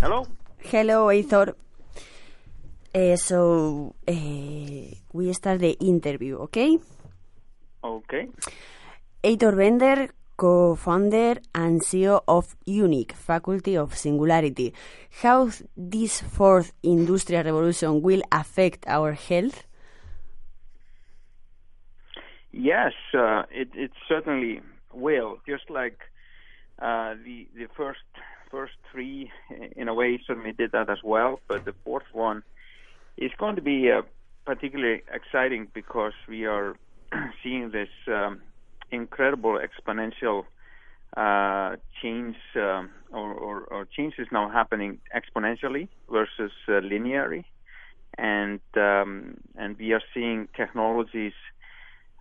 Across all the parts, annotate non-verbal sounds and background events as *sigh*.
Hello. Hello, Eythor. Uh, so uh, we start the interview, okay? Okay. Eythor Bender, co-founder and CEO of UNYQ Faculty of Singularity. How this fourth industrial revolution will affect our health? Yes, uh, it, it certainly will. Just like uh, the the first first three, in a way, certainly did that as well. But the fourth one is going to be uh, particularly exciting because we are *clears throat* seeing this um, incredible exponential uh, change um, or, or, or, changes now happening exponentially versus uh, linearly, and um, and we are seeing technologies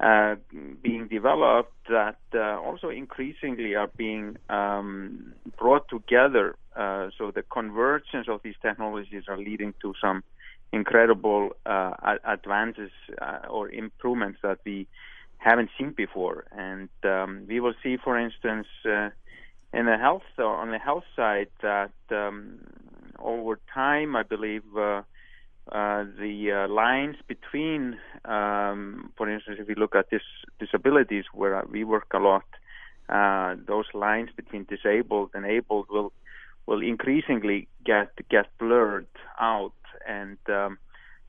uh, being developed that uh, also increasingly are being um, brought together. Uh, so the convergence of these technologies are leading to some incredible uh, advances uh, or improvements that we haven't seen before. And um, we will see, for instance, uh, in the health on the health side that um, over time, I believe uh, uh, the uh, lines between, um, for instance, if we look at this disabilities where we work a lot, those lines between disabled and able will will increasingly get get blurred out and um,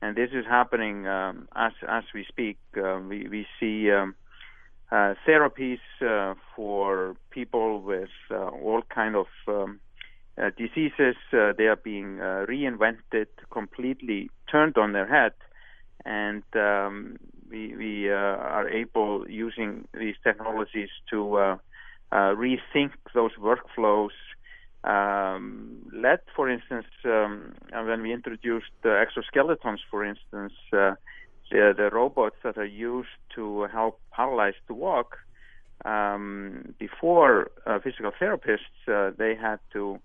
and this is happening um, as as we speak. Uh, we we see um, uh, therapies uh, for people with uh, all kind of um, uh, diseases. Uh, they are being reinvented, completely turned on their head, and um, we we are able using these technologies to rethink those workflows um, let, for instance, um, when we introduced exoskeletons, for instance, uh, the, the, robots that are used to help paralyzed to walk, um, before uh, physical therapists, uh, they had to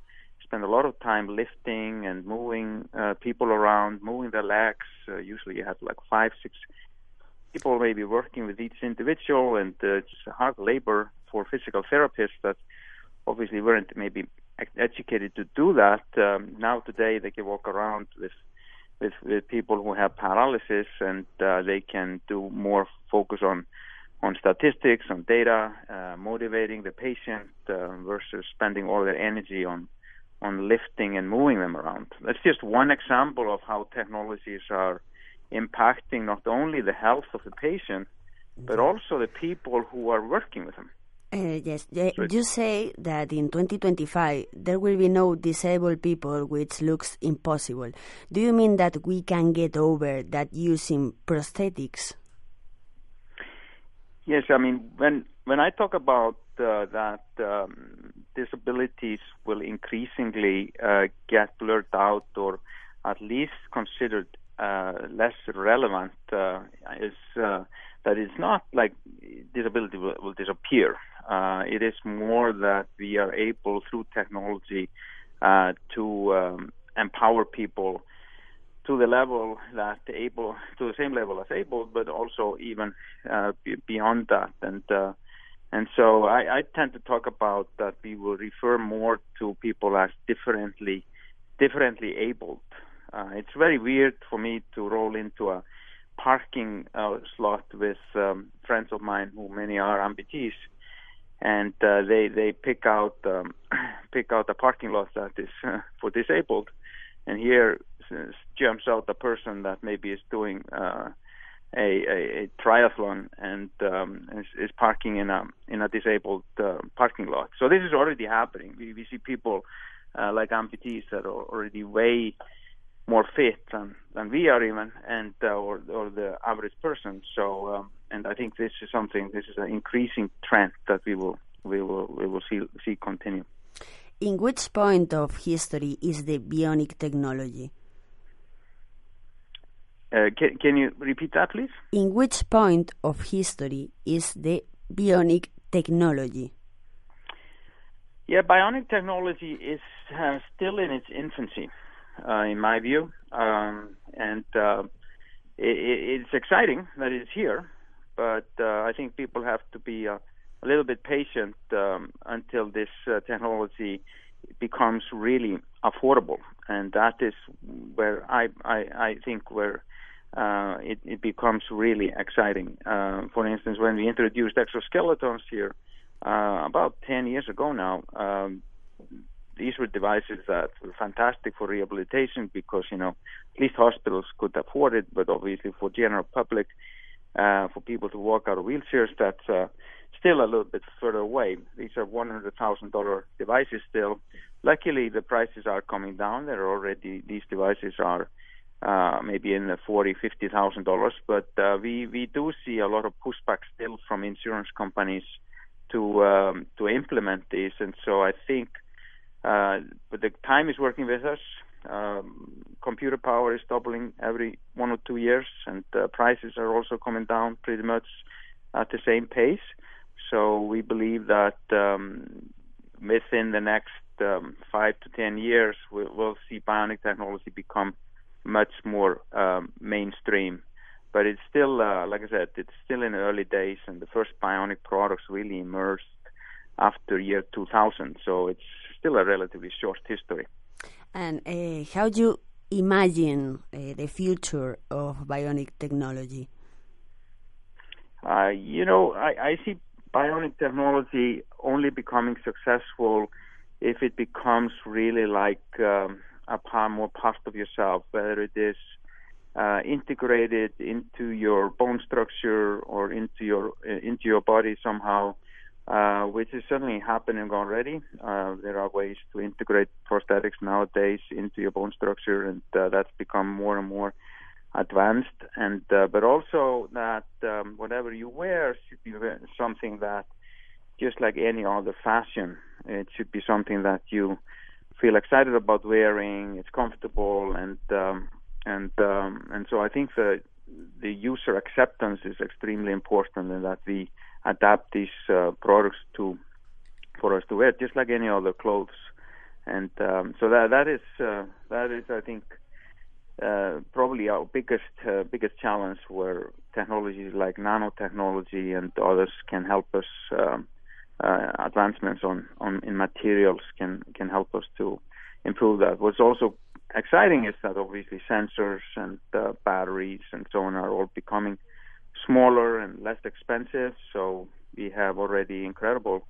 spend a lot of time lifting and moving uh, people around, moving their legs. Uh, usually, you had like five, six people maybe working with each individual, and uh, it's hard labor for physical therapists that obviously weren't maybe educated to do that. Um, now today they can walk around with with, with people who have paralysis, and uh, they can do more focus on on statistics, on data, uh, motivating the patient uh, versus spending all their energy on on lifting and moving them around. That's just one example of how technologies are impacting not only the health of the patient, but also the people who are working with them. Uh, yes, you say that in 2025 there will be no disabled people, which looks impossible. Do you mean that we can get over that using prosthetics? Yes, I mean when when I talk about uh, that um, disabilities will increasingly uh, get blurred out or at least considered uh, less relevant uh, is uh, that it's not like disability will, will disappear. Uh, it is more that we are able through technology uh, to um, empower people to the level that able to the same level as able, but also even uh, beyond that. And and so I, I tend to talk about that we will refer more to people as differently differently abled. Uh, it's very weird for me to roll into a parking uh, slot with um, friends of mine who many are amputees and uh, they they pick out um, *clears throat* pick out a parking lot that is uh, *laughs* for disabled, and here jumps out a person that maybe is doing uh, a, a, a triathlon and um, is, is, parking in a in a disabled uh, parking lot. So this is already happening. We, we see people uh, like amputees that are already way more fit than, than we are even, and uh, or or the average person. So um, and I think this is something. This is an increasing trend that we will we will we will see see continue. In which point of history is the bionic technology? Uh, can, can you repeat that, please? In which point of history is the bionic technology? Yeah, bionic technology is uh, still in its infancy, uh, in my view, um, and uh, it, it's exciting that it's here. But uh, I think people have to be uh, a little bit patient um, until this uh, technology becomes really affordable, and that is where I I, I think where uh, it, it, becomes really exciting. Uh, for instance, when we introduced exoskeletons here uh, about 10 years ago now, um, these were devices that were fantastic for rehabilitation because you know at least hospitals could afford it, but obviously for general public, uh, for people to walk out of wheelchairs, that's uh, still a little bit further away. These are $100,000 devices still. Luckily, the prices are coming down. There are already these devices are uh, maybe in the forty, fifty thousand dollars. But uh, we we do see a lot of pushback still from insurance companies to um, to implement this, and so I think. Uh, but the time is working with us. Um, computer power is doubling every one or two years, and uh, prices are also coming down pretty much at the same pace. So we believe that um, within the next um, five to ten years, we'll, we'll see bionic technology become much more um, mainstream. But it's still, uh, like I said, it's still in the early days, and the first bionic products really emerged after year 2000. So it's still a relatively short history. And uh, how do you imagine uh, the future of bionic technology? Uh, you know, I, I see bionic technology only becoming successful if it becomes really like um, a part, more part of yourself, whether it is uh, integrated into your bone structure or into your uh, into your body somehow, uh, which is certainly happening already. Uh, there are ways to integrate prosthetics nowadays into your bone structure, and uh, that's become more and more advanced. And uh, but also that um, whatever you wear should be something that, just like any other fashion, it should be something that you feel excited about wearing. It's comfortable, and um, and um, and so I think the the user acceptance is extremely important, and that we adapt these uh, products to for us to wear, just like any other clothes. And um, so that that is uh, that is I think uh, probably our biggest uh, biggest challenge, where technologies like nanotechnology and others can help us. Um, advancements on, on in materials can can help us to improve that. What's also exciting is that obviously sensors and uh, batteries and so on are all becoming smaller and less expensive. So we have already incredible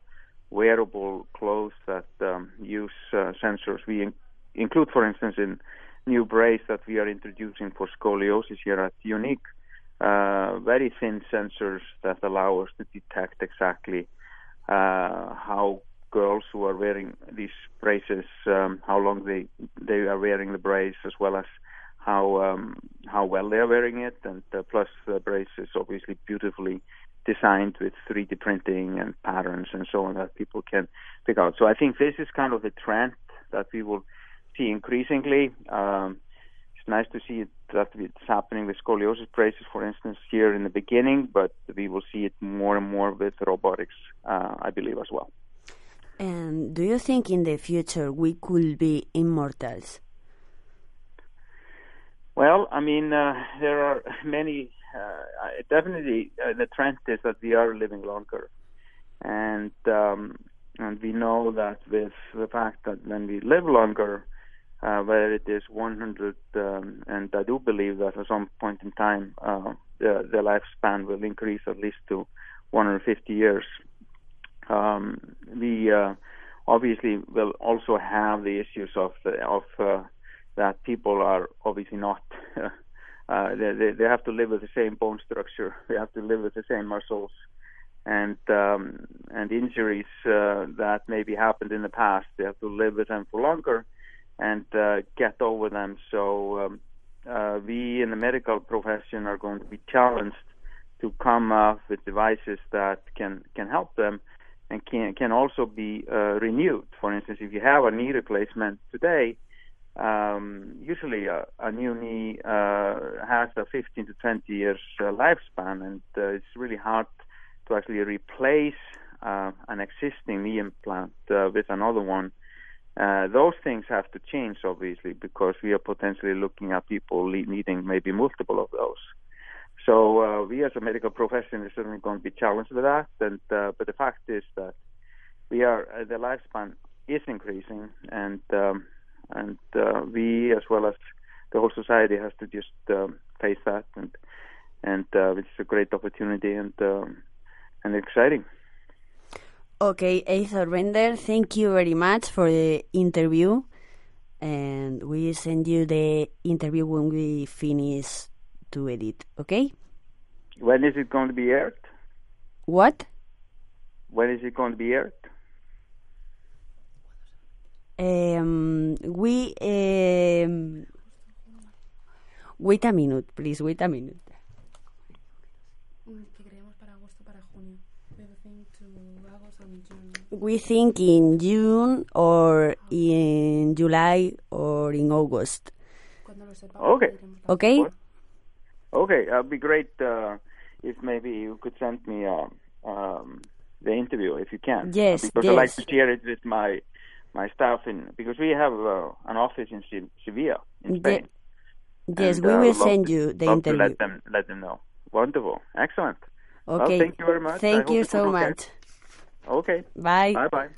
wearable clothes that um, use uh, sensors. We in- include, for instance, in new brace that we are introducing for scoliosis here at UNYQ, uh, very thin sensors that allow us to detect exactly uh, how girls who are wearing these braces, um, how long they they are wearing the brace, as well as how um, how well they are wearing it, and uh, plus the brace is obviously beautifully designed with 3D printing and patterns and so on that people can pick out. So I think this is kind of a trend that we will see increasingly. Um, it's nice to see it, that it's happening with scoliosis braces, for instance, here in the beginning, but we will see it more and more with robotics, uh, I believe, as well. And do you think in the future we could be immortals? Well, I mean, uh, there are *laughs* many. Uh, definitely, uh, the trend is that we are living longer, and um, and we know that with the fact that when we live longer, uh, whether it is 100, um, and I do believe that at some point in time, uh, the, the lifespan will increase at least to 150 years. Um, we uh, obviously will also have the issues of the, of uh, that people are obviously not. *laughs* uh, they, they have to live with the same bone structure. *laughs* They have to live with the same muscles, and um, and injuries uh, that maybe happened in the past. They have to live with them for longer, and uh, get over them. So um, uh, we in the medical profession are going to be challenged to come up with devices that can can help them and can can also be uh, renewed. For instance, if you have a knee replacement today, um, usually a, a, new knee uh, has a 15 to 20 years uh, lifespan, and uh, it's really hard to actually replace an existing knee implant with another one. Those things have to change, obviously, because we are potentially looking at people needing maybe multiple of those. So uh, we as a medical profession is certainly going to be challenged with that. And uh, but the fact is that we are uh, the lifespan is increasing, and um, and uh, we as well as the whole society has to just um, face that, and and uh, it's a great opportunity and um, and exciting. Okay, Eythor Bender, thank you very much for the interview, and we send you the interview when we finish to edit, okay? When is it going to be aired? What? When is it going to be aired? Um, we um, wait a minute, please. Wait a minute. We think in June or in July or in August. Okay. Okay. Okay, it'd be great uh, if maybe you could send me uh, um, the interview if you can. Yes, because yes. I like to share it with my my staff in because we have uh, an office in Sevilla in Spain. yes, and, we uh, will send to- you the interview. let them let them know. Wonderful, excellent. Well, Okay. thank you very much. Thank hope you so much. okay. Okay, Bye. bye bye.